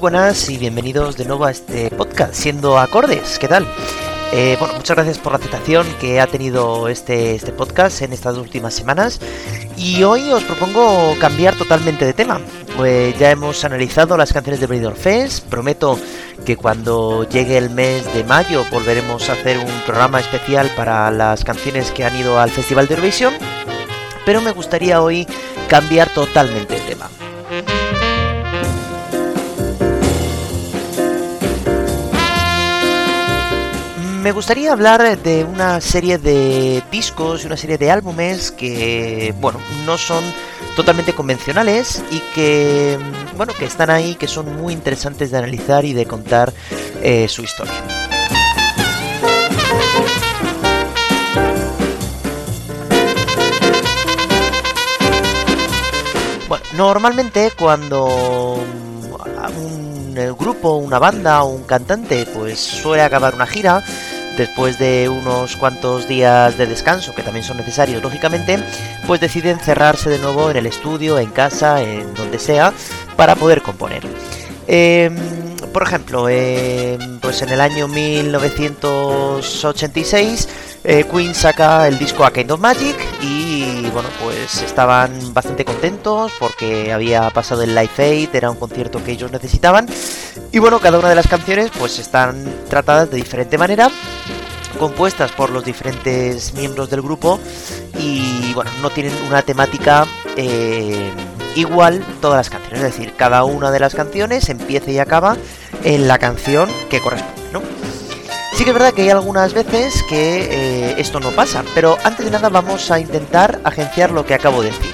Buenas y bienvenidos de nuevo a este podcast, siendo acordes, ¿qué tal? Eh, bueno, muchas gracias por la aceptación que ha tenido este, este podcast en estas últimas semanas y hoy os propongo cambiar totalmente de tema. Pues ya hemos analizado las canciones de Benidorm Fest, prometo que cuando llegue el mes de mayo volveremos a hacer un programa especial para las canciones que han ido al Festival de Eurovisión, pero me gustaría hoy cambiar totalmente de tema. Me gustaría hablar de una serie de discos y una serie de álbumes que, bueno, no son totalmente convencionales y que, bueno, que están ahí, que son muy interesantes de analizar y de contar eh, su historia. Bueno, normalmente cuando un grupo, una banda o un cantante pues suele acabar una gira, después de unos cuantos días de descanso, que también son necesarios, lógicamente, pues deciden cerrarse de nuevo en el estudio, en casa, en donde sea, para poder componer. Em, por ejemplo, em, pues en el año 1986 eh, Queen saca el disco A Kind of Magic y bueno, pues estaban bastante contentos porque había pasado el Live Aid, era un concierto que ellos necesitaban y bueno, cada una de las canciones pues están tratadas de diferente manera compuestas por los diferentes miembros del grupo y bueno, no tienen una temática eh, igual todas las canciones, es decir, cada una de las canciones empieza y acaba en la canción que corresponde. Sí que es verdad que hay algunas veces que eh, esto no pasa, pero antes de nada vamos a intentar agenciar lo que acabo de decir.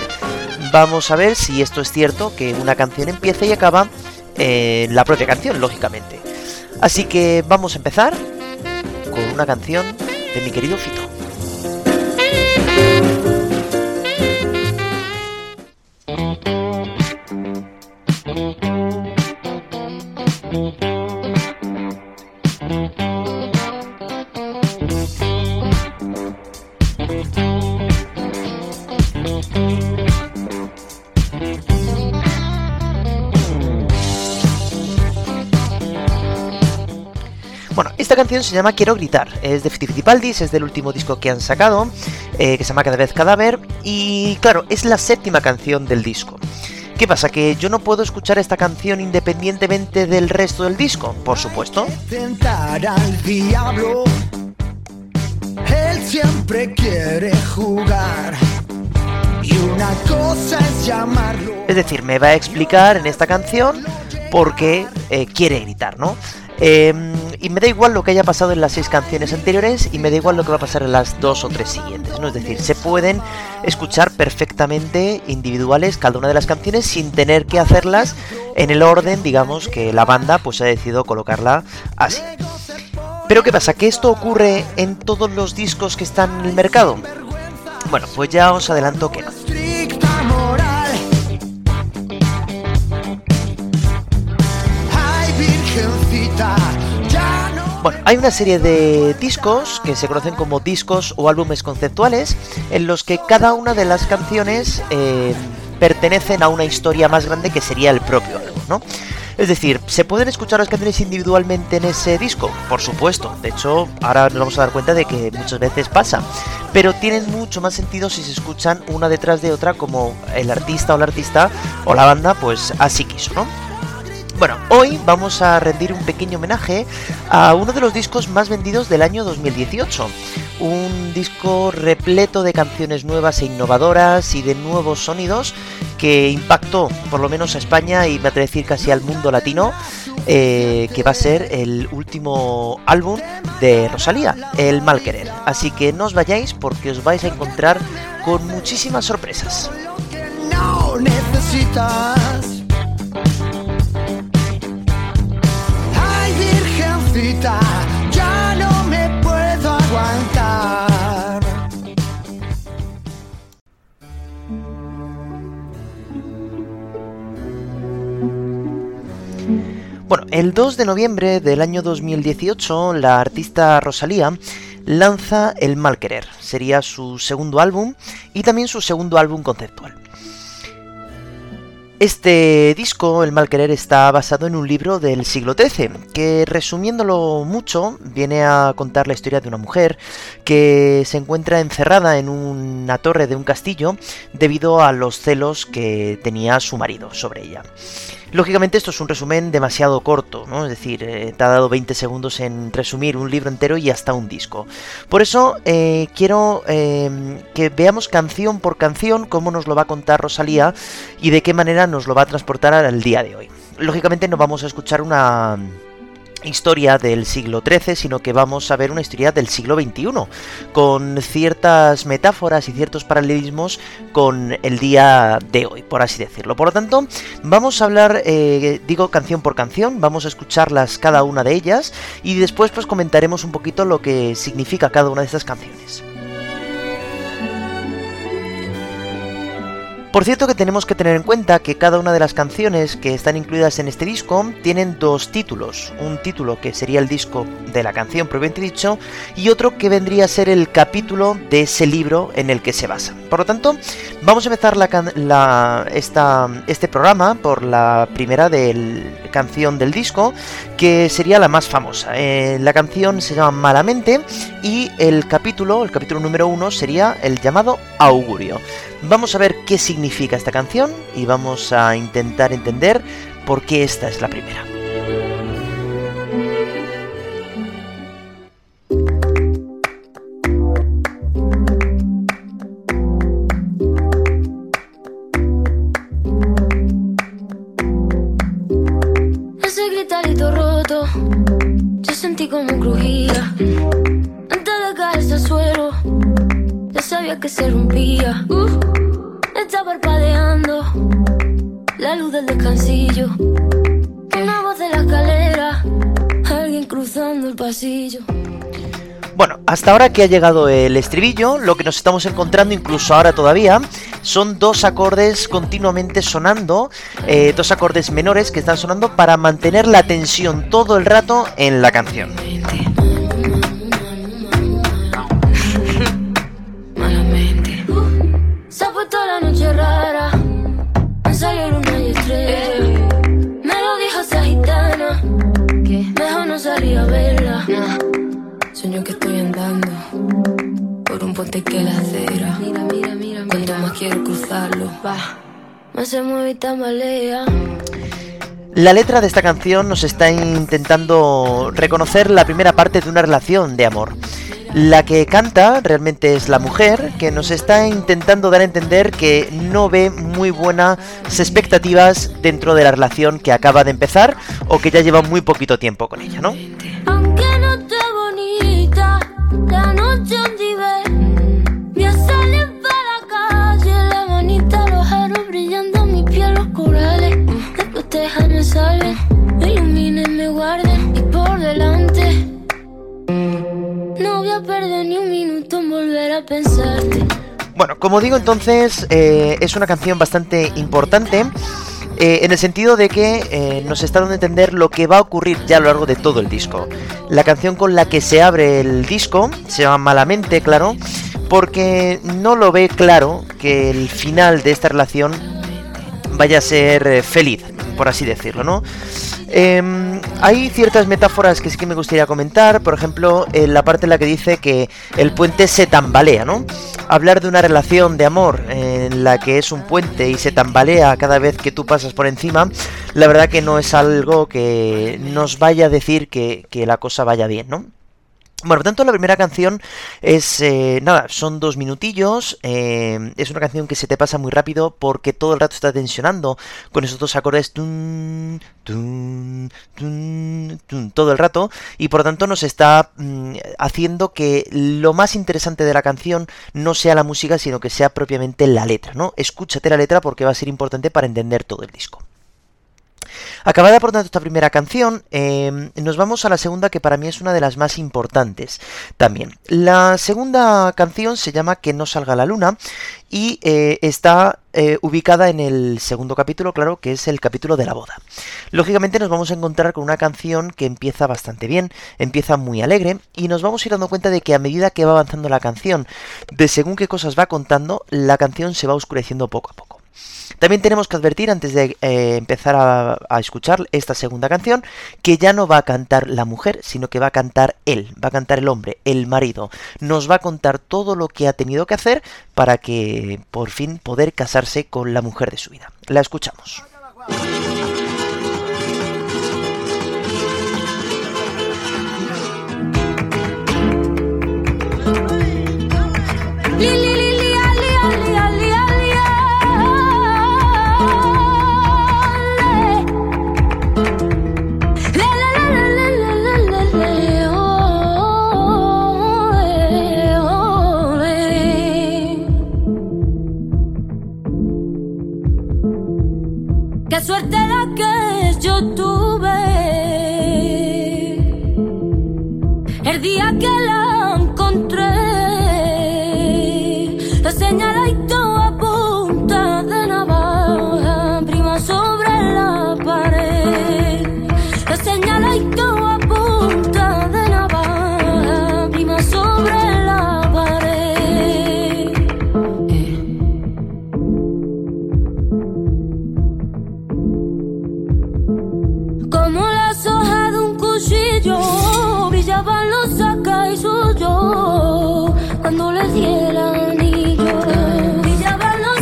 Vamos a ver si esto es cierto, que una canción empieza y acaba la propia canción, lógicamente. Así que vamos a empezar con una canción de mi querido Fito. Esta canción se llama Quiero gritar, es de Fittipaldis, es del último disco que han sacado, eh, que se llama Cada vez Cadáver, y claro, es la séptima canción del disco. ¿Qué pasa? ¿Que yo no puedo escuchar esta canción independientemente del resto del disco? Por supuesto. él siempre quiere jugar. Y una cosa es llamarlo. Es decir, me va a explicar en esta canción por qué eh, quiere gritar, ¿no? Em, y me da igual lo que haya pasado en las seis canciones anteriores y me da igual lo que va a pasar en las dos o tres siguientes. ¿no? Es decir, se pueden escuchar perfectamente individuales cada una de las canciones sin tener que hacerlas en el orden, digamos, que la banda pues ha decidido colocarla así. Pero ¿qué pasa? ¿Que esto ocurre en todos los discos que están en el mercado? Bueno, pues ya os adelanto que no. Bueno, hay una serie de discos que se conocen como discos o álbumes conceptuales en los que cada una de las canciones eh, pertenecen a una historia más grande que sería el propio álbum, ¿no? Es decir, ¿se pueden escuchar las canciones individualmente en ese disco? Por supuesto, de hecho, ahora nos vamos a dar cuenta de que muchas veces pasa, pero tienen mucho más sentido si se escuchan una detrás de otra como el artista o la artista o la banda pues así quiso, ¿no? Bueno, hoy vamos a rendir un pequeño homenaje a uno de los discos más vendidos del año 2018. Un disco repleto de canciones nuevas e innovadoras y de nuevos sonidos que impactó por lo menos a España y me atrevo a decir casi al mundo latino, eh, que va a ser el último álbum de Rosalía, El Mal Querer. Así que no os vayáis porque os vais a encontrar con muchísimas sorpresas. Ya no me puedo aguantar. Bueno, el 2 de noviembre del año 2018, la artista Rosalía lanza El Mal Querer. Sería su segundo álbum y también su segundo álbum conceptual. Este disco, El mal querer, está basado en un libro del siglo XIII, que resumiéndolo mucho, viene a contar la historia de una mujer que se encuentra encerrada en una torre de un castillo debido a los celos que tenía su marido sobre ella. Lógicamente esto es un resumen demasiado corto, ¿no? Es decir, eh, te ha dado 20 segundos en resumir un libro entero y hasta un disco. Por eso eh, quiero eh, que veamos canción por canción cómo nos lo va a contar Rosalía y de qué manera nos lo va a transportar al día de hoy. Lógicamente no vamos a escuchar una historia del siglo XIII, sino que vamos a ver una historia del siglo XXI, con ciertas metáforas y ciertos paralelismos con el día de hoy, por así decirlo. Por lo tanto, vamos a hablar, eh, digo, canción por canción, vamos a escucharlas cada una de ellas y después pues comentaremos un poquito lo que significa cada una de estas canciones. Por cierto que tenemos que tener en cuenta que cada una de las canciones que están incluidas en este disco tienen dos títulos. Un título que sería el disco de la canción propiamente dicho y otro que vendría a ser el capítulo de ese libro en el que se basa. Por lo tanto, vamos a empezar la, este programa por la primera del, canción del disco que sería la más famosa. Eh, la canción se llama Malamente y el capítulo, el capítulo número uno sería el llamado Augurio. Vamos a ver qué significa esta canción y vamos a intentar entender por qué esta es la primera. Ese gritarito roto, yo sentí como crujía. Antes de caerse al suelo, ya sabía que se rompía. Luz del descansillo. Una voz de la escalera, alguien cruzando el pasillo. Bueno, hasta ahora que ha llegado el estribillo, lo que nos estamos encontrando, incluso ahora todavía, son dos acordes continuamente sonando, eh, dos acordes menores que están sonando para mantener la tensión todo el rato en la canción. Que estoy andando por un puente que la acera. Mira, mira, mira, Cuanto más quiero cruzarlo, va, más se mueve y tambalea. La letra de esta canción nos está intentando reconocer la primera parte de una relación de amor. La que canta realmente es la mujer, que nos está intentando dar a entender que no ve muy buenas expectativas dentro de la relación que acaba de empezar o que ya lleva muy poquito tiempo con ella, ¿no? La noche Me sale para la calle, la manita, los aros brillando, mi piel, los corales. Después te me salven, me iluminen, me guarden y por delante. No voy a perder ni un minuto en volver a pensarte. Bueno, como digo entonces, eh, es una canción bastante importante eh, en el sentido de que eh, nos está dando a entender lo que va a ocurrir ya a lo largo de todo el disco. La canción con la que se abre el disco se llama Malamente, claro, porque no lo ve claro que el final de esta relación vaya a ser eh, feliz, por así decirlo, ¿no? Em, hay ciertas metáforas que sí que me gustaría comentar, por ejemplo, en la parte en la que dice que el puente se tambalea, ¿no? Hablar de una relación de amor en la que es un puente y se tambalea cada vez que tú pasas por encima, la verdad que no es algo que nos vaya a decir que, que la cosa vaya bien, ¿no? Bueno, por tanto, la primera canción es, eh, nada, son dos minutillos, eh, es una canción que se te pasa muy rápido porque todo el rato está tensionando con esos dos acordes todo el rato y por lo tanto nos está mm, haciendo que lo más interesante de la canción no sea la música, sino que sea propiamente la letra, ¿no? Escúchate la letra porque va a ser importante para entender todo el disco. Acabada por tanto esta primera canción, em, nos vamos a la segunda que para mí es una de las más importantes también. La segunda canción se llama Que no salga la luna y eh, está eh, ubicada en el segundo capítulo, claro, que es el capítulo de la boda. Lógicamente nos vamos a encontrar con una canción que empieza bastante bien, empieza muy alegre y nos vamos a ir dando cuenta de que a medida que va avanzando la canción, de según qué cosas va contando, la canción se va oscureciendo poco a poco. También tenemos que advertir antes de eh, empezar a, a, escuchar esta segunda canción que ya no va a cantar la mujer, sino que va a cantar él, va a cantar el hombre, el marido. Nos va a contar todo lo que ha tenido que hacer para que por fin poder casarse con la mujer de su vida. La escuchamos. Como las hojas de un cuchillo brillaban los sacas y suyo cuando le di el anillo. Brillaban los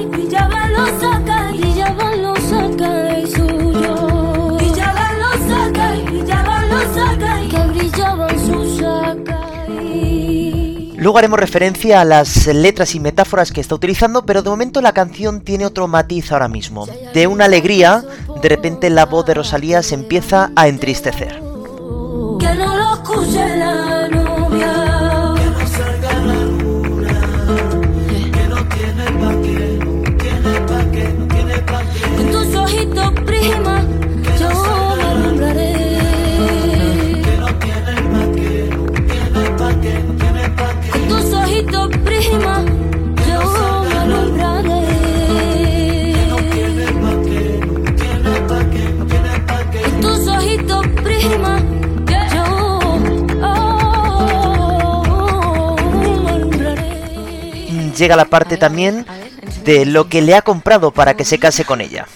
y brillaban los sacas y brillaban los sacas y suyo. Brillaban los sacas y brillaban los sacas y que brillaban sus sacas. Luego haremos referencia a las letras y metáforas que está utilizando, pero de momento la canción tiene otro matiz ahora mismo. De una alegría, de repente la voz de Rosalía se empieza a entristecer. Llega la parte también de lo que le ha comprado para que se case con ella.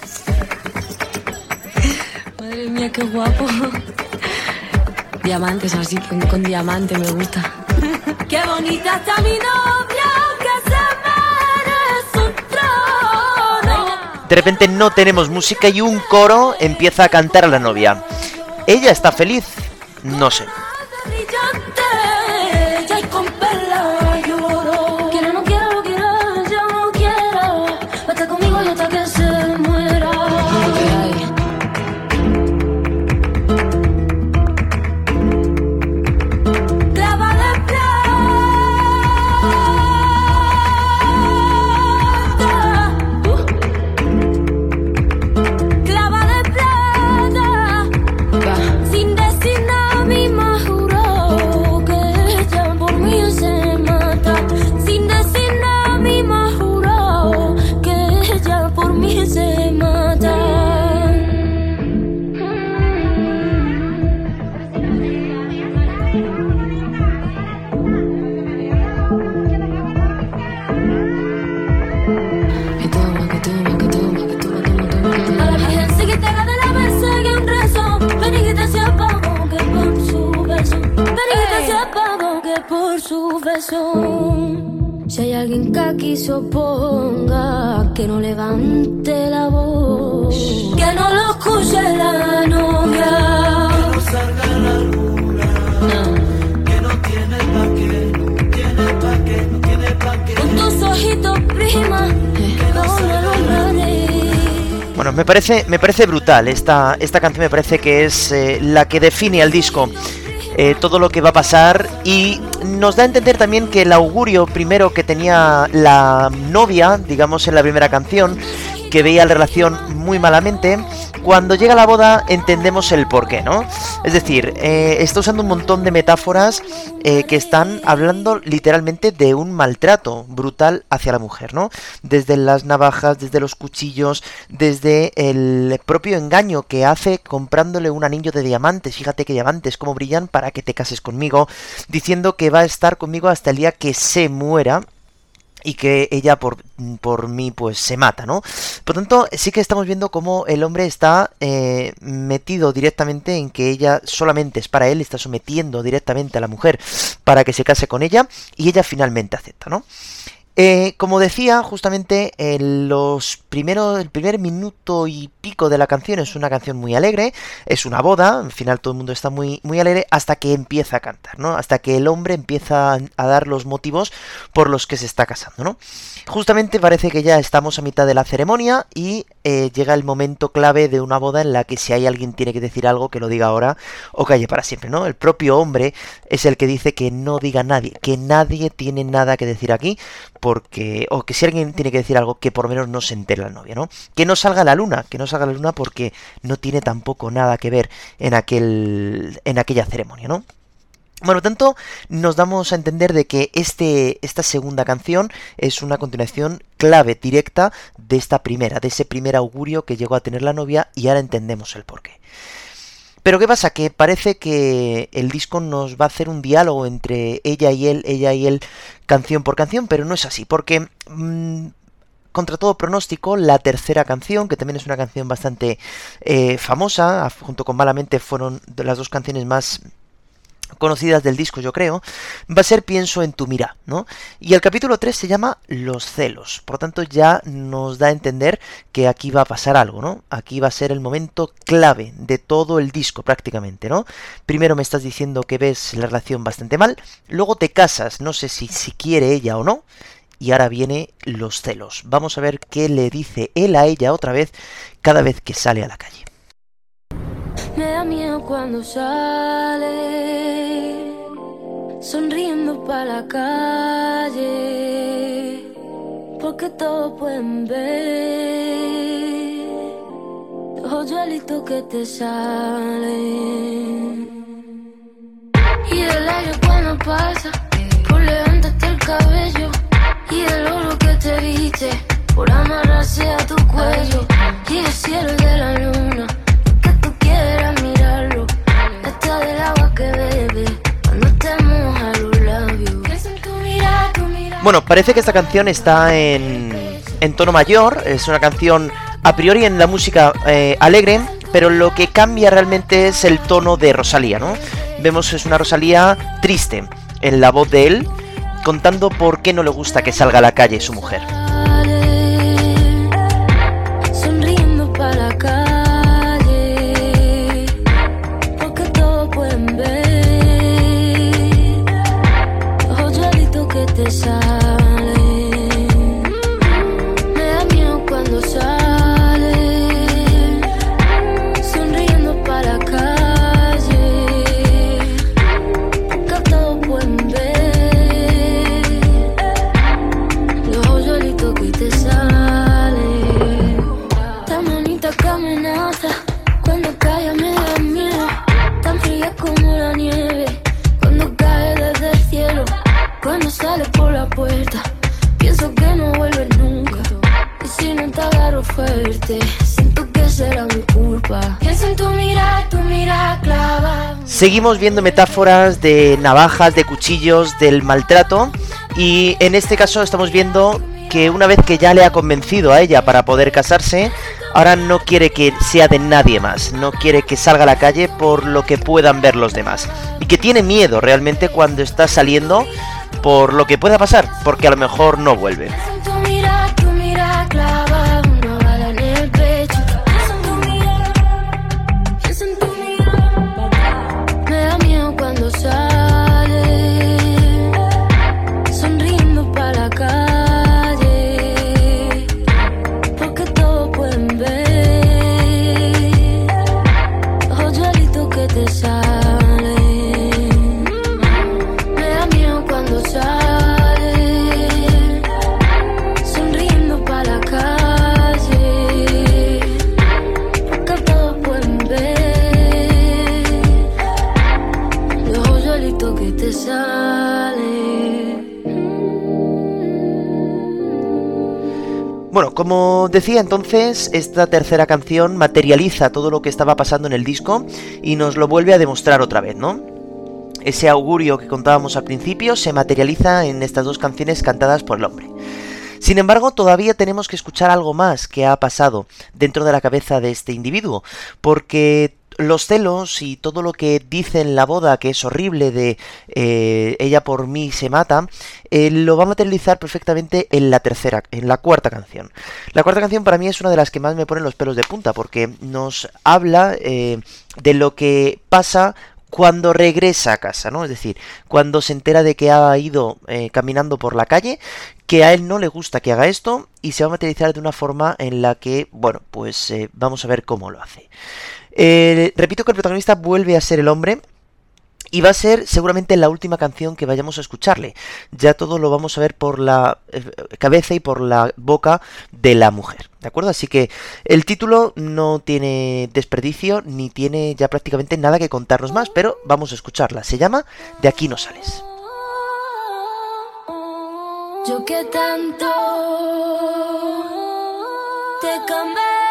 Madre mía, qué guapo. Diamantes así, con, con diamante me gusta. Qué bonita está mi novia, que se merece un trono. De repente no tenemos música y un coro empieza a cantar a la novia. ¿Ella está feliz? No sé. Parece, me parece brutal. Esta, esta canción me parece que es eh, la que define al disco. eh, todo lo que va a pasar y nos da a entender también que el augurio primero que tenía la novia, digamos en la primera canción, que veía la relación muy malamente, cuando llega la boda entendemos el porqué, ¿no? Es decir, eh, está usando un montón de metáforas eh, que están hablando literalmente de un maltrato brutal hacia la mujer, ¿no? Desde las navajas, desde los cuchillos, desde el propio engaño que hace comprándole un anillo de diamantes, fíjate que diamantes como brillan para que te cases conmigo, diciendo que va a estar conmigo hasta el día que se muera y que ella por, por mí pues se mata, ¿no? Por tanto, sí que estamos viendo cómo el hombre está eh, metido directamente en que ella solamente es para él, está sometiendo directamente a la mujer para que se case con ella y ella finalmente acepta, ¿no? Eh, como decía, justamente en los el primer minuto y pico de la canción es una canción muy alegre, es una boda, al final todo el mundo está muy, muy alegre hasta que empieza a cantar, ¿no? Hasta que el hombre empieza a dar los motivos por los que se está casando, ¿no? Justamente parece que ya estamos a mitad de la ceremonia y eh, llega el momento clave de una boda en la que si hay alguien tiene que decir algo, que lo diga ahora o calle para siempre, ¿no? El propio hombre es el que dice que no diga nadie, que nadie tiene nada que decir aquí, porque o que si alguien tiene que decir algo que por menos no se entere la novia, ¿no? Que no salga la luna, que no salga la luna porque no tiene tampoco nada que ver en aquel en aquella ceremonia, ¿no? Bueno, tanto nos damos a entender de que este, esta segunda canción es una continuación clave, directa de esta primera, de ese primer augurio que llegó a tener la novia y ahora entendemos el porqué. Pero ¿qué pasa? Que parece que el disco nos va a hacer un diálogo entre ella y él, ella y él, canción por canción, pero no es así, porque mmm, contra todo pronóstico, la tercera canción, que también es una canción bastante eh, famosa, junto con Malamente fueron las dos canciones más conocidas del disco, yo creo, va a ser Pienso en tu mira, ¿no? Y el capítulo 3 se llama Los celos. Por tanto, ya nos da a entender que aquí va a pasar algo, ¿no? Aquí va a ser el momento clave de todo el disco, prácticamente, ¿no? Primero me estás diciendo que ves la relación bastante mal, luego te casas, no sé si, si quiere ella o no, y ahora viene los celos. Vamos a ver qué le dice él a ella otra vez cada vez que sale a la calle. Me da miedo cuando sale, sonriendo para la calle, porque todos pueden ver los hoyuelitos que te salen. Y el aire cuando pasa, por levantarte el cabello, y el oro que te viste, por amarrarse a tu cuello, y el cielo de la luna que tú quieras Bueno, parece que esta canción está en, en tono mayor, es una canción a priori en la música eh, alegre, pero lo que cambia realmente es el tono de Rosalía, ¿no? Vemos es una Rosalía triste en la voz de él, contando por qué no le gusta que salga a la calle su mujer. Seguimos viendo metáforas de navajas, de cuchillos, del maltrato. Y en este caso estamos viendo que una vez que ya le ha convencido a ella para poder casarse, ahora no quiere que sea de nadie más, no quiere que salga a la calle por lo que puedan ver los demás. Y que tiene miedo realmente cuando está saliendo por lo que pueda pasar, porque a lo mejor no vuelve. Bueno, como decía entonces, esta tercera canción materializa todo lo que estaba pasando en el disco y nos lo vuelve a demostrar otra vez, ¿no? ese augurio que contábamos al principio se materializa en estas dos canciones cantadas por el hombre. Sin embargo, todavía tenemos que escuchar algo más que ha pasado dentro de la cabeza de este individuo, porque los celos y todo lo que dice en la boda, que es horrible de eh, ella por mí se mata, eh, lo va a materializar perfectamente en la tercera, en la cuarta canción. La cuarta canción para mí es una de las que más me ponen los pelos de punta, porque nos habla eh, de lo que pasa cuando regresa a casa, ¿no? Es decir, cuando se entera de que ha ido caminando por la calle, que a él no le gusta que haga esto y se va a materializar de una forma en la que, bueno, pues vamos a ver cómo lo hace. Eh, repito que el protagonista vuelve a ser el hombre. Y va a ser seguramente la última canción que vayamos a escucharle. Ya todo lo vamos a ver por la eh, cabeza y por la boca de la mujer. ¿De acuerdo? Así que el título no tiene desperdicio ni tiene ya prácticamente nada que contarnos más, pero vamos a escucharla. Se llama De aquí no sales. Yo que tanto te.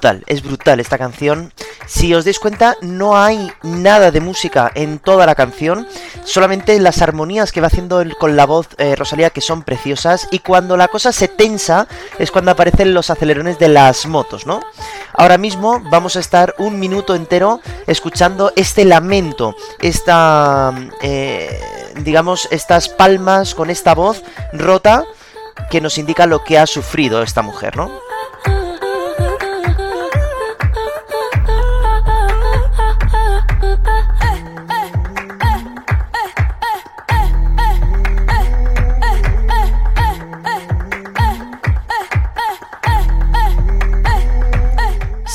Brutal, es brutal esta canción. Si os dais cuenta, no hay nada de música en toda la canción, solamente las armonías que va haciendo con la voz eh, Rosalía que son preciosas y cuando la cosa se tensa es cuando aparecen los acelerones de las motos, ¿no? Ahora mismo vamos a estar un minuto entero escuchando este lamento, esta, eh, digamos, estas palmas con esta voz rota que nos indica lo que ha sufrido esta mujer, ¿no?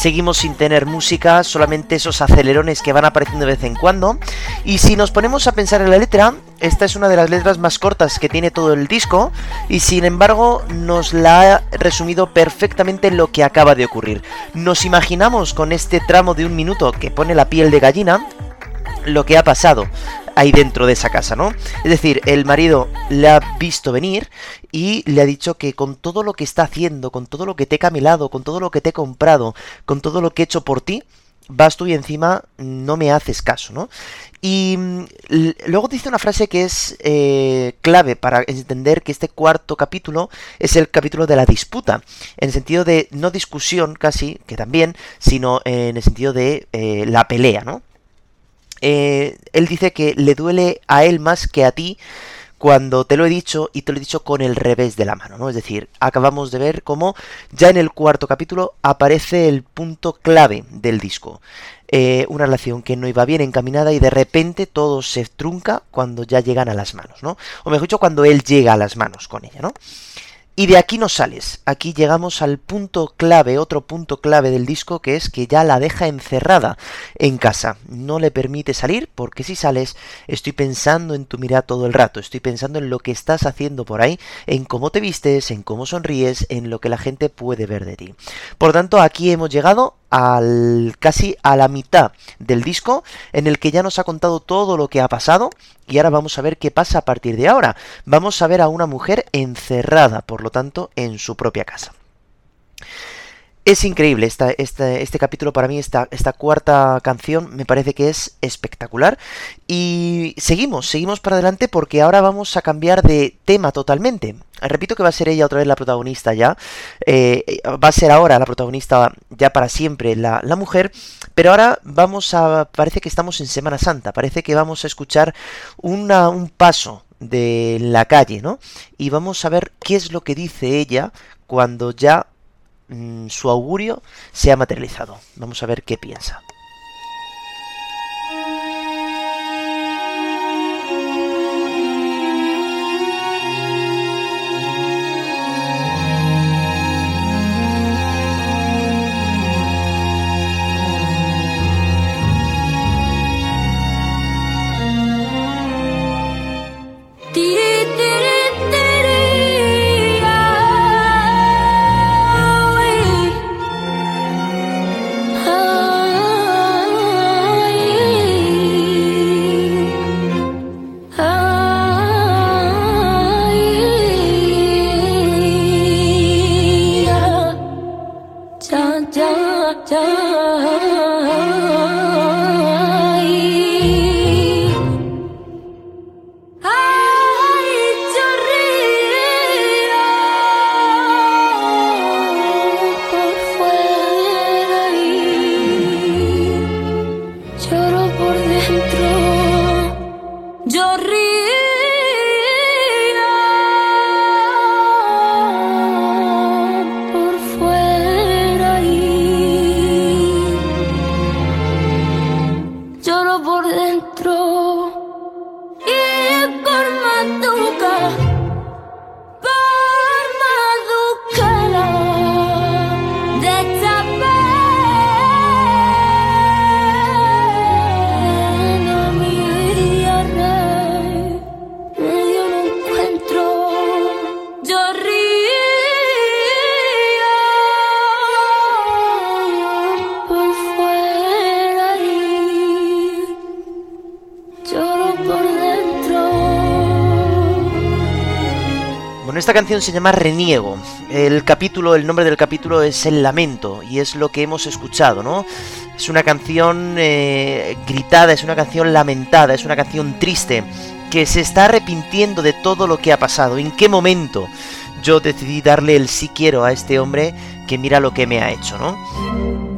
Seguimos sin tener música, solamente esos acelerones que van apareciendo de vez en cuando. Y si nos ponemos a pensar en la letra, esta es una de las letras más cortas que tiene todo el disco. Y sin embargo, nos la ha resumido perfectamente lo que acaba de ocurrir. Nos imaginamos con este tramo de un minuto que pone la piel de gallina lo que ha pasado ahí dentro de esa casa, ¿no? Es decir, el marido le ha visto venir y le ha dicho que con todo lo que está haciendo, con todo lo que te he camelado, con todo lo que te he comprado, con todo lo que he hecho por ti, vas tú y encima no me haces caso, ¿no? Y mm, luego dice una frase que es eh, clave para entender que este cuarto capítulo es el capítulo de la disputa, en el sentido de no discusión casi, que también, sino en el sentido de eh, la pelea, ¿no? Eh, él dice que le duele a él más que a ti cuando te lo he dicho y te lo he dicho con el revés de la mano, ¿no? Es decir, acabamos de ver cómo ya en el cuarto capítulo aparece el punto clave del disco. Eh, una relación que no iba bien encaminada y de repente todo se trunca cuando ya llegan a las manos, ¿no? O mejor dicho, cuando él llega a las manos con ella, ¿no? Y de aquí no sales. Aquí llegamos al punto clave, otro punto clave del disco, que es que ya la deja encerrada en casa. No le permite salir, porque si sales, estoy pensando en tu mirada todo el rato. Estoy pensando en lo que estás haciendo por ahí, en cómo te vistes, en cómo sonríes, en lo que la gente puede ver de ti. Por tanto, aquí hemos llegado al casi a la mitad del disco en el que ya nos ha contado todo lo que ha pasado y ahora vamos a ver qué pasa a partir de ahora. Vamos a ver a una mujer encerrada, por lo tanto, en su propia casa. Es increíble este capítulo para mí, esta, esta cuarta canción me parece que es espectacular. Y seguimos, seguimos para adelante porque ahora vamos a cambiar de tema totalmente. Repito que va a ser ella otra vez la protagonista ya. eh, va a ser ahora la protagonista ya para siempre la, la mujer. Pero ahora vamos a... Parece que estamos en Semana Santa. Parece que vamos a escuchar un paso de la calle, ¿no? Y vamos a ver qué es lo que dice ella cuando ya mm, su augurio se ha materializado. Vamos a ver qué piensa. Esta canción se llama Reniego. El capítulo, el nombre del capítulo es El Lamento y es lo que hemos escuchado, ¿no? Es una canción eh, gritada, es una canción lamentada, es una canción triste que se está arrepintiendo de todo lo que ha pasado. ¿En qué momento yo decidí darle el sí quiero a este hombre que mira lo que me ha hecho, ¿no?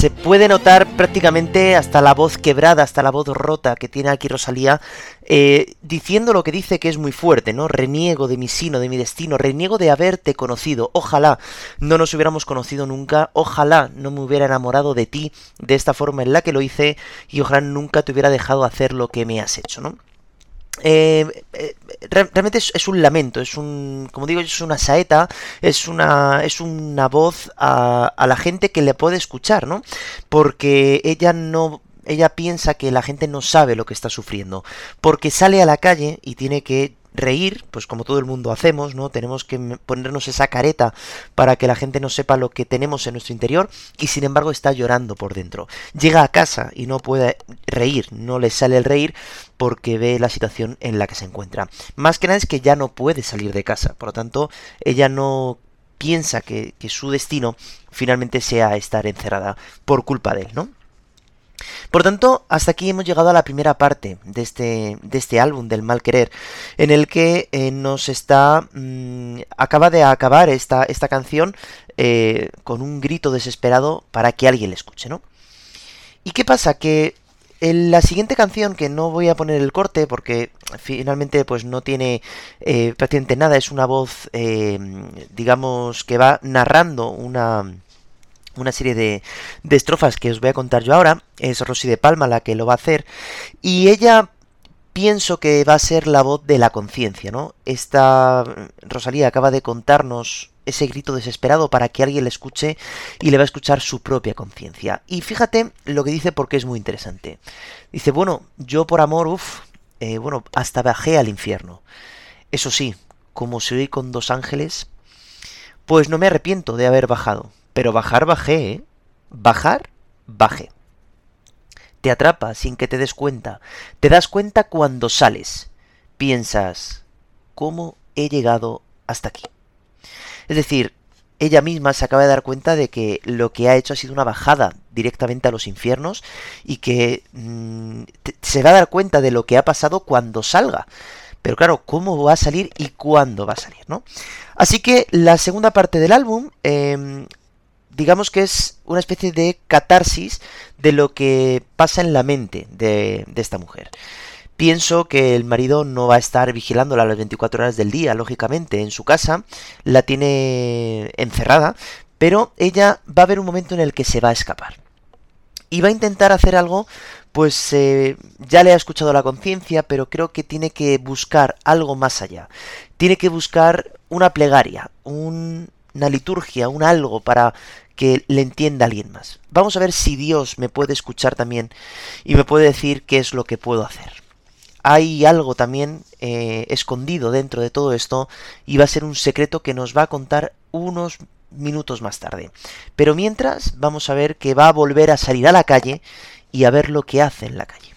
Se puede notar prácticamente hasta la voz quebrada, hasta la voz rota que tiene aquí Rosalía, eh, diciendo lo que dice que es muy fuerte, ¿no? Reniego de mi sino, de mi destino, reniego de haberte conocido. Ojalá no nos hubiéramos conocido nunca, ojalá no me hubiera enamorado de ti de esta forma en la que lo hice y ojalá nunca te hubiera dejado hacer lo que me has hecho, ¿no? Eh, eh, re- realmente es, es un lamento, es un, como digo, es una saeta, es una, es una voz a, a la gente que le puede escuchar, ¿no? Porque ella no, ella piensa que la gente no sabe lo que está sufriendo, porque sale a la calle y tiene que reír, pues como todo el mundo hacemos, ¿no? Tenemos que ponernos esa careta para que la gente no sepa lo que tenemos en nuestro interior y sin embargo está llorando por dentro. Llega a casa y no puede reír, no le sale el reír porque ve la situación en la que se encuentra. Más que nada es que ya no puede salir de casa, por lo tanto ella no piensa que, que su destino finalmente sea estar encerrada por culpa de él, ¿no? Por tanto, hasta aquí hemos llegado a la primera parte de este, de este álbum del mal querer, en el que eh, nos está... mm, acaba de acabar esta, esta canción eh, con un grito desesperado para que alguien le escuche, ¿no? ¿Y qué pasa? Que en la siguiente canción, que no voy a poner el corte porque finalmente pues no tiene eh, prácticamente nada, es una voz, eh, digamos, que va narrando una, una serie de, de estrofas que os voy a contar yo ahora. Es Rosy de Palma la que lo va a hacer. Y ella pienso que va a ser la voz de la conciencia, ¿no? Esta Rosalía acaba de contarnos ese grito desesperado para que alguien le escuche y le va a escuchar su propia conciencia. Y fíjate lo que dice porque es muy interesante. Dice, bueno, yo por amor, uff, eh, bueno, hasta bajé al infierno. Eso sí, como se oí con dos ángeles, pues no me arrepiento de haber bajado. Pero bajar bajé, ¿eh? Bajar, bajé. Te atrapa sin que te des cuenta. Te das cuenta cuando sales. Piensas, ¿cómo he llegado hasta aquí? Es decir, ella misma se acaba de dar cuenta de que lo que ha hecho ha sido una bajada directamente a los infiernos y que mmm, se va a dar cuenta de lo que ha pasado cuando salga. Pero claro, ¿cómo va a salir y cuándo va a salir, no? Así que la segunda parte del álbum, eh, digamos que es una especie de catarsis de lo que pasa en la mente de, esta mujer. Pienso que el marido no va a estar vigilándola las 24 horas del día, lógicamente, en su casa, la tiene encerrada, pero ella va a haber un momento en el que se va a escapar. Y va a intentar hacer algo, pues eh, ya le ha escuchado la conciencia, pero creo que tiene que buscar algo más allá. Tiene que buscar una plegaria, un, una liturgia, un algo para que le entienda alguien más. Vamos a ver si Dios me puede escuchar también y me puede decir qué es lo que puedo hacer hay algo también eh, escondido dentro de todo esto y va a ser un secreto que nos va a contar unos minutos más tarde. Pero mientras vamos a ver que va a volver a salir a la calle y a ver lo que hace en la calle.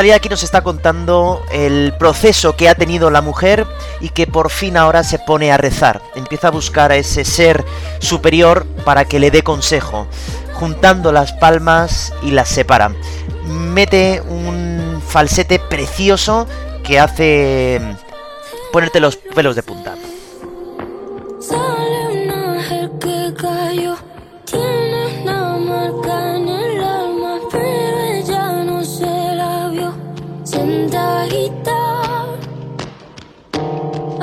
Rosalía aquí nos está contando el proceso que ha tenido la mujer y que por fin ahora se pone a rezar. Empieza a buscar a ese ser superior para que le dé consejo, juntando las palmas y las separa. Mete un falsete precioso que hace ponerte los pelos de punta. Sale un ángel que cayó,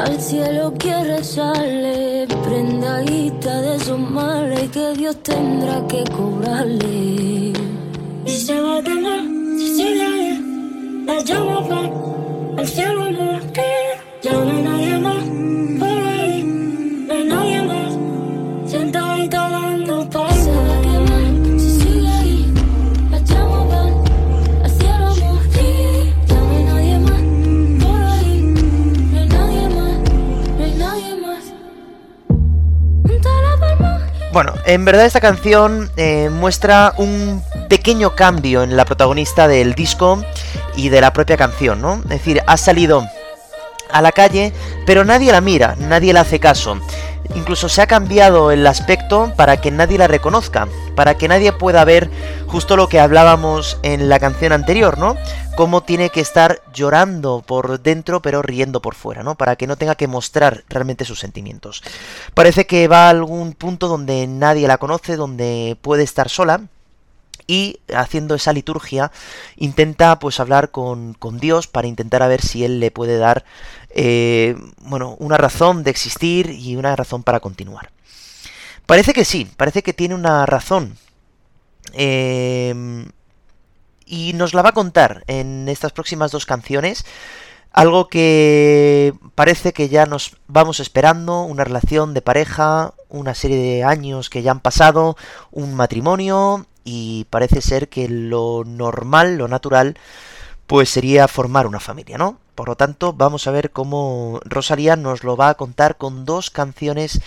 al cielo quiere rezarle, prendadita de sus males que Dios tendrá que cobrarle. Y se va a quemar, si va al cielo Bueno, en verdad esta canción eh, muestra un pequeño cambio en la protagonista del disco y de la propia canción, ¿no? Es decir, ha salido a la calle, pero nadie la mira, nadie le hace caso. Incluso se ha cambiado el aspecto para que nadie la reconozca, para que nadie pueda ver justo lo que hablábamos en la canción anterior, ¿no? Cómo tiene que estar llorando por dentro pero riendo por fuera, ¿no? Para que no tenga que mostrar realmente sus sentimientos. Parece que va a algún punto donde nadie la conoce, donde puede estar sola y haciendo esa liturgia intenta pues hablar con, con, Dios para intentar a ver si él le puede dar eh, bueno una razón de existir y una razón para continuar. Parece que sí parece que tiene una razón. Eh, y nos la va a contar en estas próximas dos canciones algo que parece que ya nos vamos esperando, una relación de pareja, una serie de años que ya han pasado, un matrimonio y parece ser que lo normal, lo natural, pues sería formar una familia, ¿no? Por lo tanto, vamos a ver cómo Rosalía nos lo va a contar con dos canciones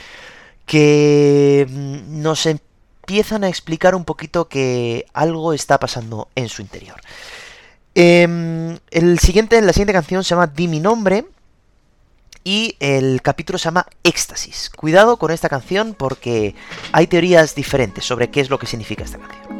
que mm, nos empiezan a explicar un poquito que algo está pasando en su interior. Eh, el siguiente, la siguiente canción se llama Di mi nombre y el capítulo se llama Éxtasis. Cuidado con esta canción porque hay teorías diferentes sobre qué es lo que significa esta canción.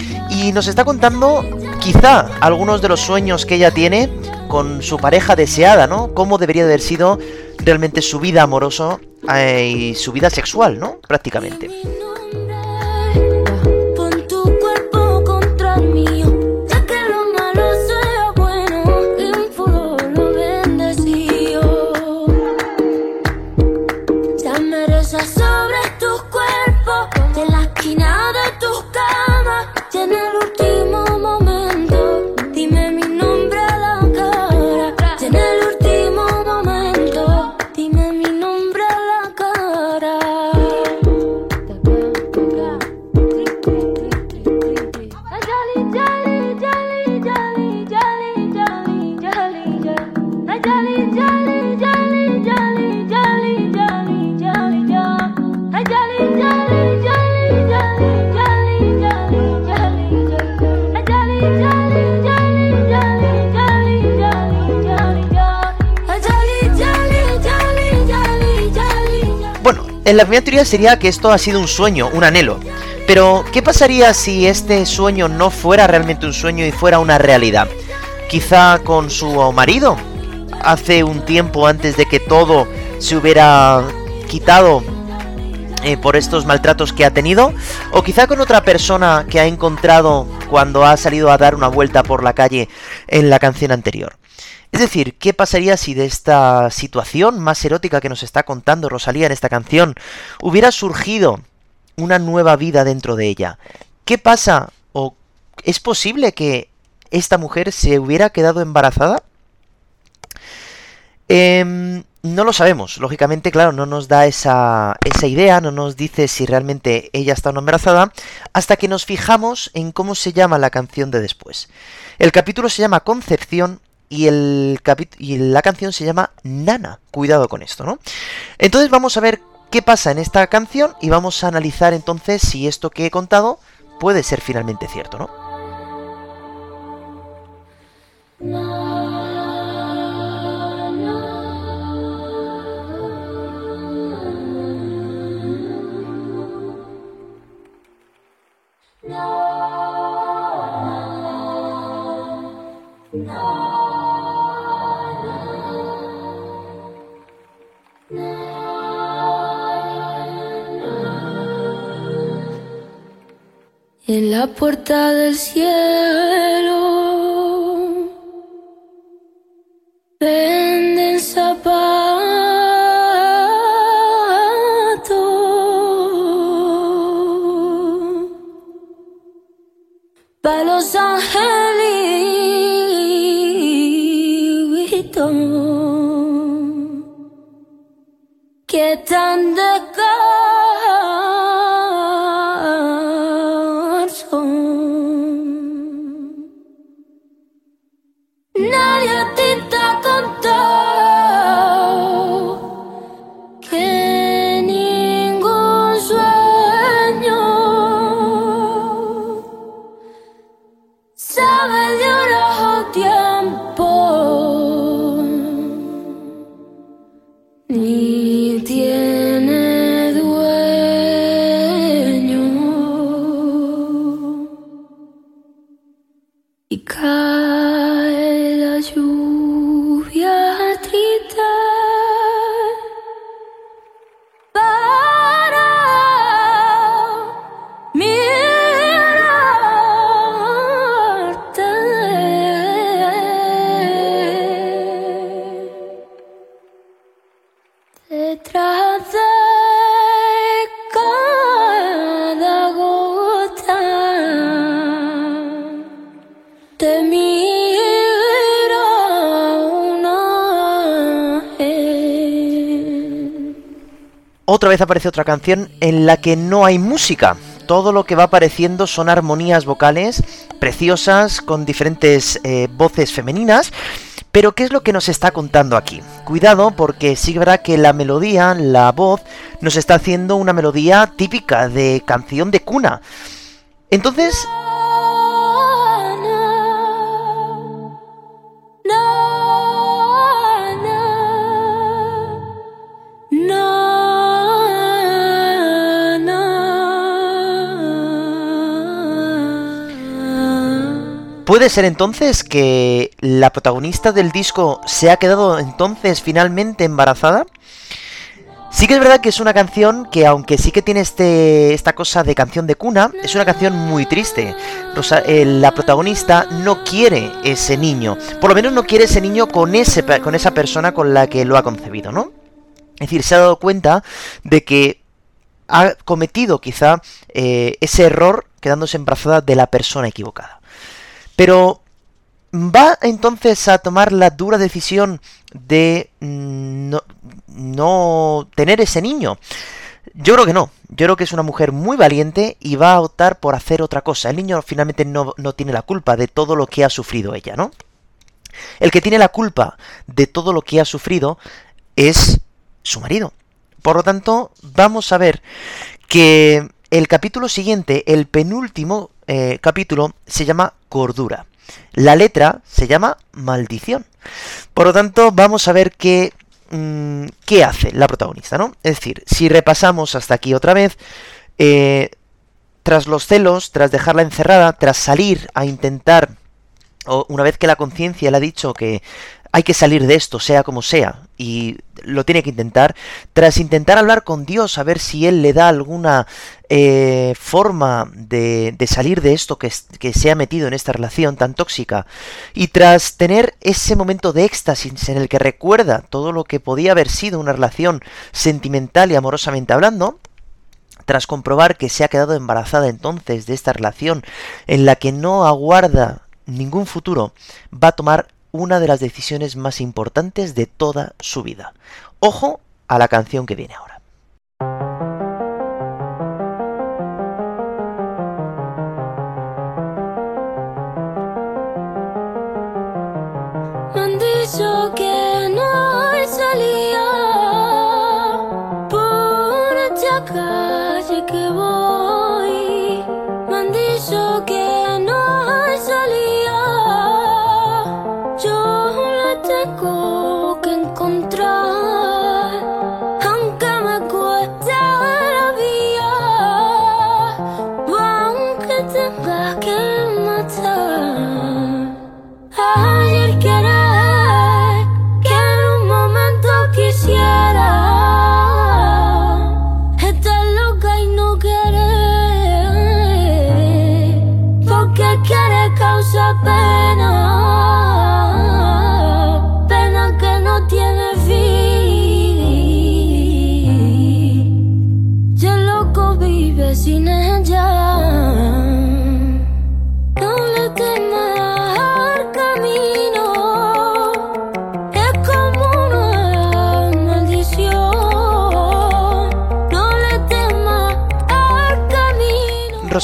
y nos está contando quizá algunos de los sueños que ella tiene con su pareja deseada, ¿no? Cómo debería haber sido realmente su vida amorosa eh, y su vida sexual, ¿no? Prácticamente. En la primera teoría sería que esto ha sido un sueño, un anhelo. Pero, ¿qué pasaría si este sueño no fuera realmente un sueño y fuera una realidad? Quizá con su marido, hace un tiempo antes de que todo se hubiera quitado eh, por estos maltratos que ha tenido, o quizá con otra persona que ha encontrado cuando ha salido a dar una vuelta por la calle en la canción anterior. Es decir, ¿qué pasaría si de esta situación más erótica que nos está contando Rosalía en esta canción hubiera surgido una nueva vida dentro de ella? ¿Qué pasa o es posible que esta mujer se hubiera quedado embarazada? Eh, no lo sabemos, lógicamente, claro, no nos da esa, esa idea, no nos dice si realmente ella está o no embarazada, hasta que nos fijamos en cómo se llama la canción de después. El capítulo se llama Concepción y, el y la canción se llama Nana. Cuidado con esto, ¿no? Entonces vamos a ver qué pasa en esta canción y vamos a analizar entonces si esto que he contado puede ser finalmente cierto, ¿no? No. En la puerta del cielo venden zapatos para los angelitos que tan descalzos. Otra vez aparece otra canción en la que no hay música. Todo lo que va apareciendo son armonías vocales preciosas con diferentes eh, voces femeninas. Pero ¿qué es lo que nos está contando aquí? Cuidado porque sí verá que la melodía, la voz, nos está haciendo una melodía típica de canción de cuna. Entonces, ¿Puede ser entonces que la protagonista del disco se ha quedado entonces finalmente embarazada? Sí que es verdad que es una canción que, aunque sí que tiene este, esta cosa de canción de cuna, es una canción muy triste. Rosa- eh, la protagonista no quiere ese niño. Por lo menos no quiere ese niño con, ese, con esa persona con la que lo ha concebido, ¿no? Es decir, se ha dado cuenta de que ha cometido quizá eh, ese error quedándose embarazada de la persona equivocada. Pero va entonces a tomar la dura decisión de mm, no, no tener ese niño. Yo creo que no. Yo creo que es una mujer muy valiente y va a optar por hacer otra cosa. El niño finalmente no, no tiene la culpa de todo lo que ha sufrido ella, ¿no? El que tiene la culpa de todo lo que ha sufrido es su marido. Por lo tanto, vamos a ver que el capítulo siguiente, el penúltimo eh, capítulo, se llama Cordura. La letra se llama Maldición. Por lo tanto, vamos a ver qué, mm, qué hace la protagonista, ¿no? Es decir, si repasamos hasta aquí otra vez, eh, tras los celos, tras dejarla encerrada, tras salir a intentar, o una vez que la conciencia le ha dicho que hay que salir de esto, sea como sea, y lo tiene que intentar, tras intentar hablar con Dios, a ver si Él le da alguna eh, forma de, salir de esto que, es- que se ha metido en esta relación tan tóxica, y tras tener ese momento de éxtasis en el que recuerda todo lo que podía haber sido una relación sentimental y amorosamente hablando, tras comprobar que se ha quedado embarazada entonces de esta relación en la que no aguarda ningún futuro, va a tomar una de las decisiones más importantes de toda su vida. Ojo a la canción que viene ahora.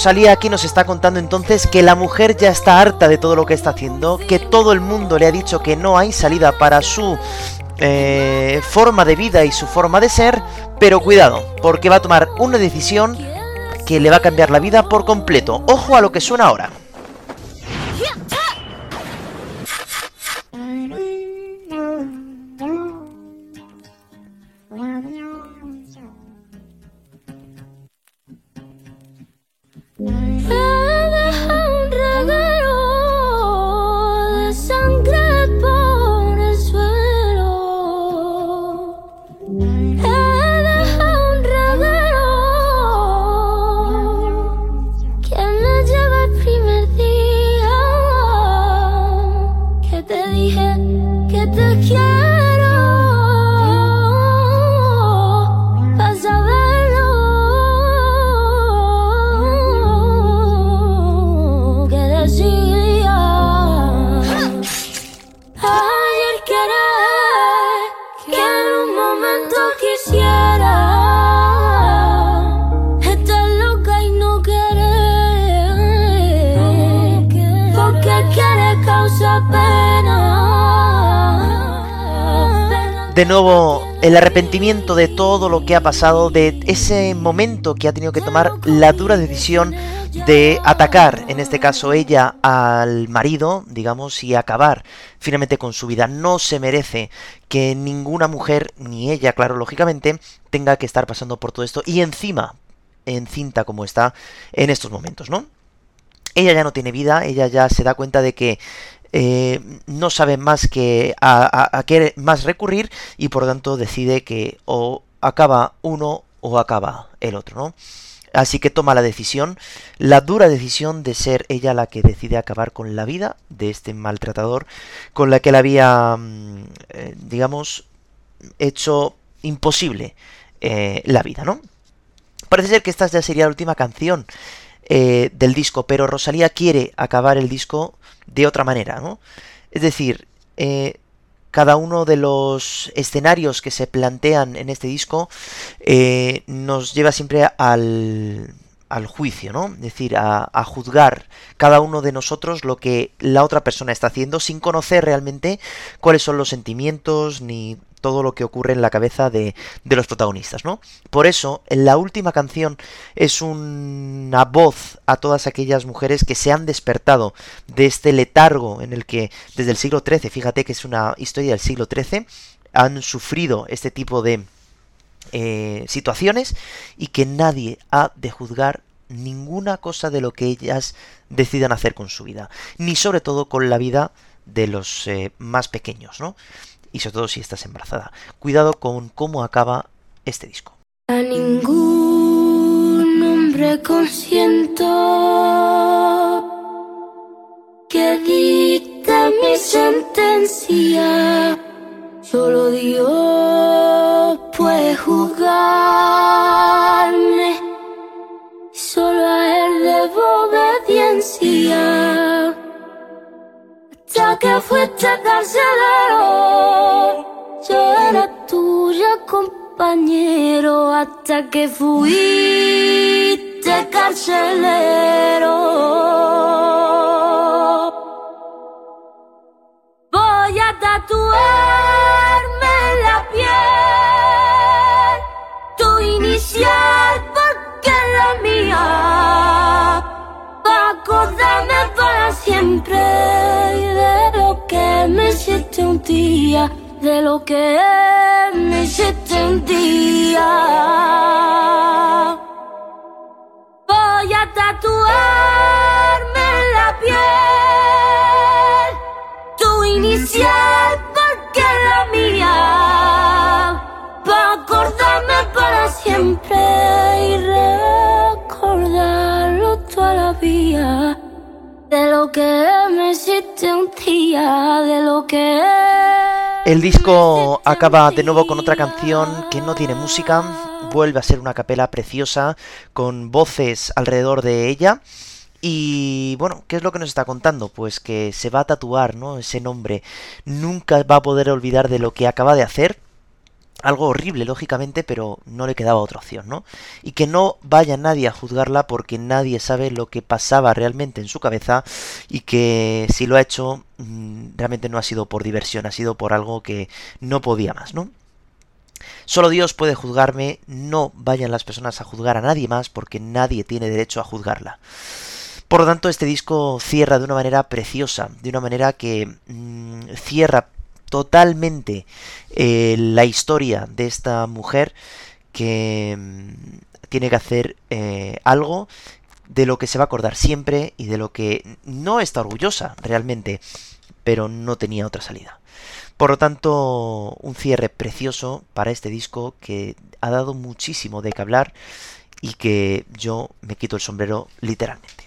Rosalía aquí nos está contando entonces que la mujer ya está harta de todo lo que está haciendo, que todo el mundo le ha dicho que no hay salida para su eh, forma de vida y su forma de ser, pero cuidado, porque va a tomar una decisión que le va a cambiar la vida por completo. Ojo a lo que suena ahora. De nuevo, el arrepentimiento de todo lo que ha pasado, de ese momento que ha tenido que tomar la dura decisión de atacar, en este caso ella, al marido, digamos, y acabar finalmente con su vida. No se merece que ninguna mujer, ni ella, claro, lógicamente, tenga que estar pasando por todo esto y encima, encinta como está en estos momentos, ¿no? Ella ya no tiene vida, ella ya se da cuenta de que eh, no sabe más que a, a- qué más recurrir y por tanto decide que o acaba uno o acaba el otro, ¿no? Así que toma la decisión, la dura decisión de ser ella la que decide acabar con la vida de este maltratador, con la que le había, mm, eh, digamos, hecho imposible eh, la vida, ¿no? Parece ser que esta ya sería la última canción eh, del disco, pero Rosalía quiere acabar el disco de otra manera, ¿no? Es decir, eh, cada uno de los escenarios que se plantean en este disco eh, nos lleva siempre al, al juicio, ¿no? Es decir, a, a juzgar cada uno de nosotros lo que la otra persona está haciendo sin conocer realmente cuáles son los sentimientos ni todo lo que ocurre en la cabeza de, los protagonistas, ¿no? Por eso, en la última canción es una voz a todas aquellas mujeres que se han despertado de este letargo en el que desde el siglo XIII, fíjate que es una historia del siglo XIII, han sufrido este tipo de eh, situaciones y que nadie ha de juzgar ninguna cosa de lo que ellas decidan hacer con su vida, ni sobre todo con la vida de los eh, más pequeños, ¿no? Y sobre todo si estás embarazada. Cuidado con cómo acaba este disco. A ningún hombre consiento que dicta mi sentencia. Solo Dios puede juzgarme. Solo a Él debo obediencia. Hasta que fuiste carcelero, yo era tuya, compañero. Hasta que fuiste carcelero. Voy a tatuarme en la piel tu inicial porque la mía. Pa' acordarme para siempre de lo que me hiciste un día. Voy a tatuarme en la piel tu inicial porque la mía. Pa' acordarme para siempre y recordarlo toda la vida. De lo que me hiciste un día, de lo que. El disco acaba de nuevo con otra canción que no tiene música, vuelve a ser una capela preciosa con voces alrededor de ella. Y bueno, ¿qué es lo que nos está contando? Pues que se va a tatuar, ¿no? Ese nombre. Nunca va a poder olvidar de lo que acaba de hacer. Algo horrible, lógicamente, pero no le quedaba otra opción, ¿no? Y que no vaya nadie a juzgarla porque nadie sabe lo que pasaba realmente en su cabeza y que si lo ha hecho mm, realmente no ha sido por diversión, ha sido por algo que no podía más, ¿no? Solo Dios puede juzgarme, no vayan las personas a juzgar a nadie más porque nadie tiene derecho a juzgarla. Por lo tanto, este disco cierra de una manera preciosa, de una manera que mmm, cierra totalmente eh, la historia de esta mujer que mmm, tiene que hacer eh, algo de lo que se va a acordar siempre y de lo que no está orgullosa realmente, pero no tenía otra salida. Por lo tanto, un cierre precioso para este disco que ha dado muchísimo de qué hablar y que yo me quito el sombrero literalmente.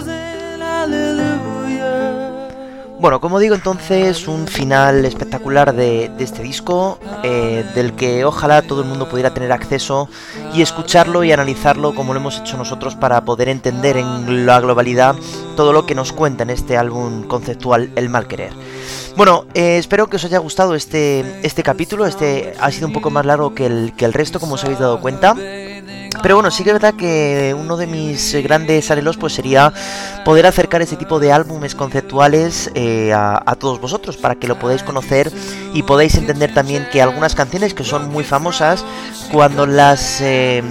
Bueno, como digo entonces, un final espectacular de, este disco, eh, del que ojalá todo el mundo pudiera tener acceso y escucharlo y analizarlo como lo hemos hecho nosotros para poder entender en la globalidad todo lo que nos cuenta en este álbum conceptual El Mal Querer. Bueno, eh, espero que os haya gustado este, este capítulo, este ha sido un poco más largo que el, que el resto, como os habéis dado cuenta. Pero bueno, sí que es verdad que uno de mis grandes anhelos pues sería poder acercar este tipo de álbumes conceptuales eh, a, a, todos vosotros para que lo podáis conocer y podáis entender también que algunas canciones que son muy famosas, cuando las eh,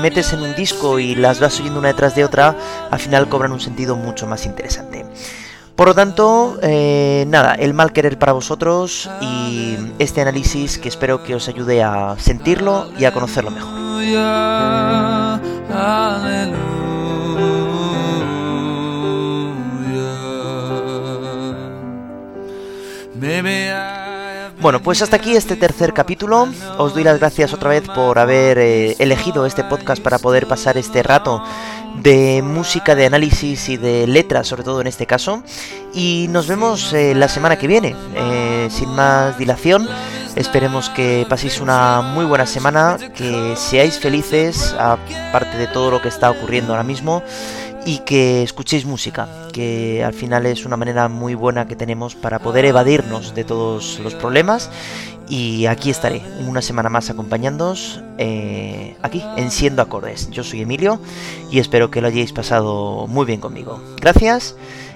metes en un disco y las vas oyendo una detrás de otra, al final cobran un sentido mucho más interesante. Por lo tanto, eh, nada, el mal querer para vosotros y este análisis que espero que os ayude a sentirlo y a conocerlo mejor. Bueno, pues hasta aquí este tercer capítulo. Os doy las gracias otra vez por haber eh, elegido este podcast para poder pasar este rato de música, de análisis y de letras, sobre todo en este caso. Y nos vemos eh, la semana que viene. Eh, sin más dilación, esperemos que paséis una muy buena semana, que seáis felices, aparte de todo lo que está ocurriendo ahora mismo, y que escuchéis música, que al final es una manera muy buena que tenemos para poder evadirnos de todos los problemas y aquí estaré una semana más acompañándoos eh, aquí en Siendo Acordes. Yo soy Emilio y espero que lo hayáis pasado muy bien conmigo. Gracias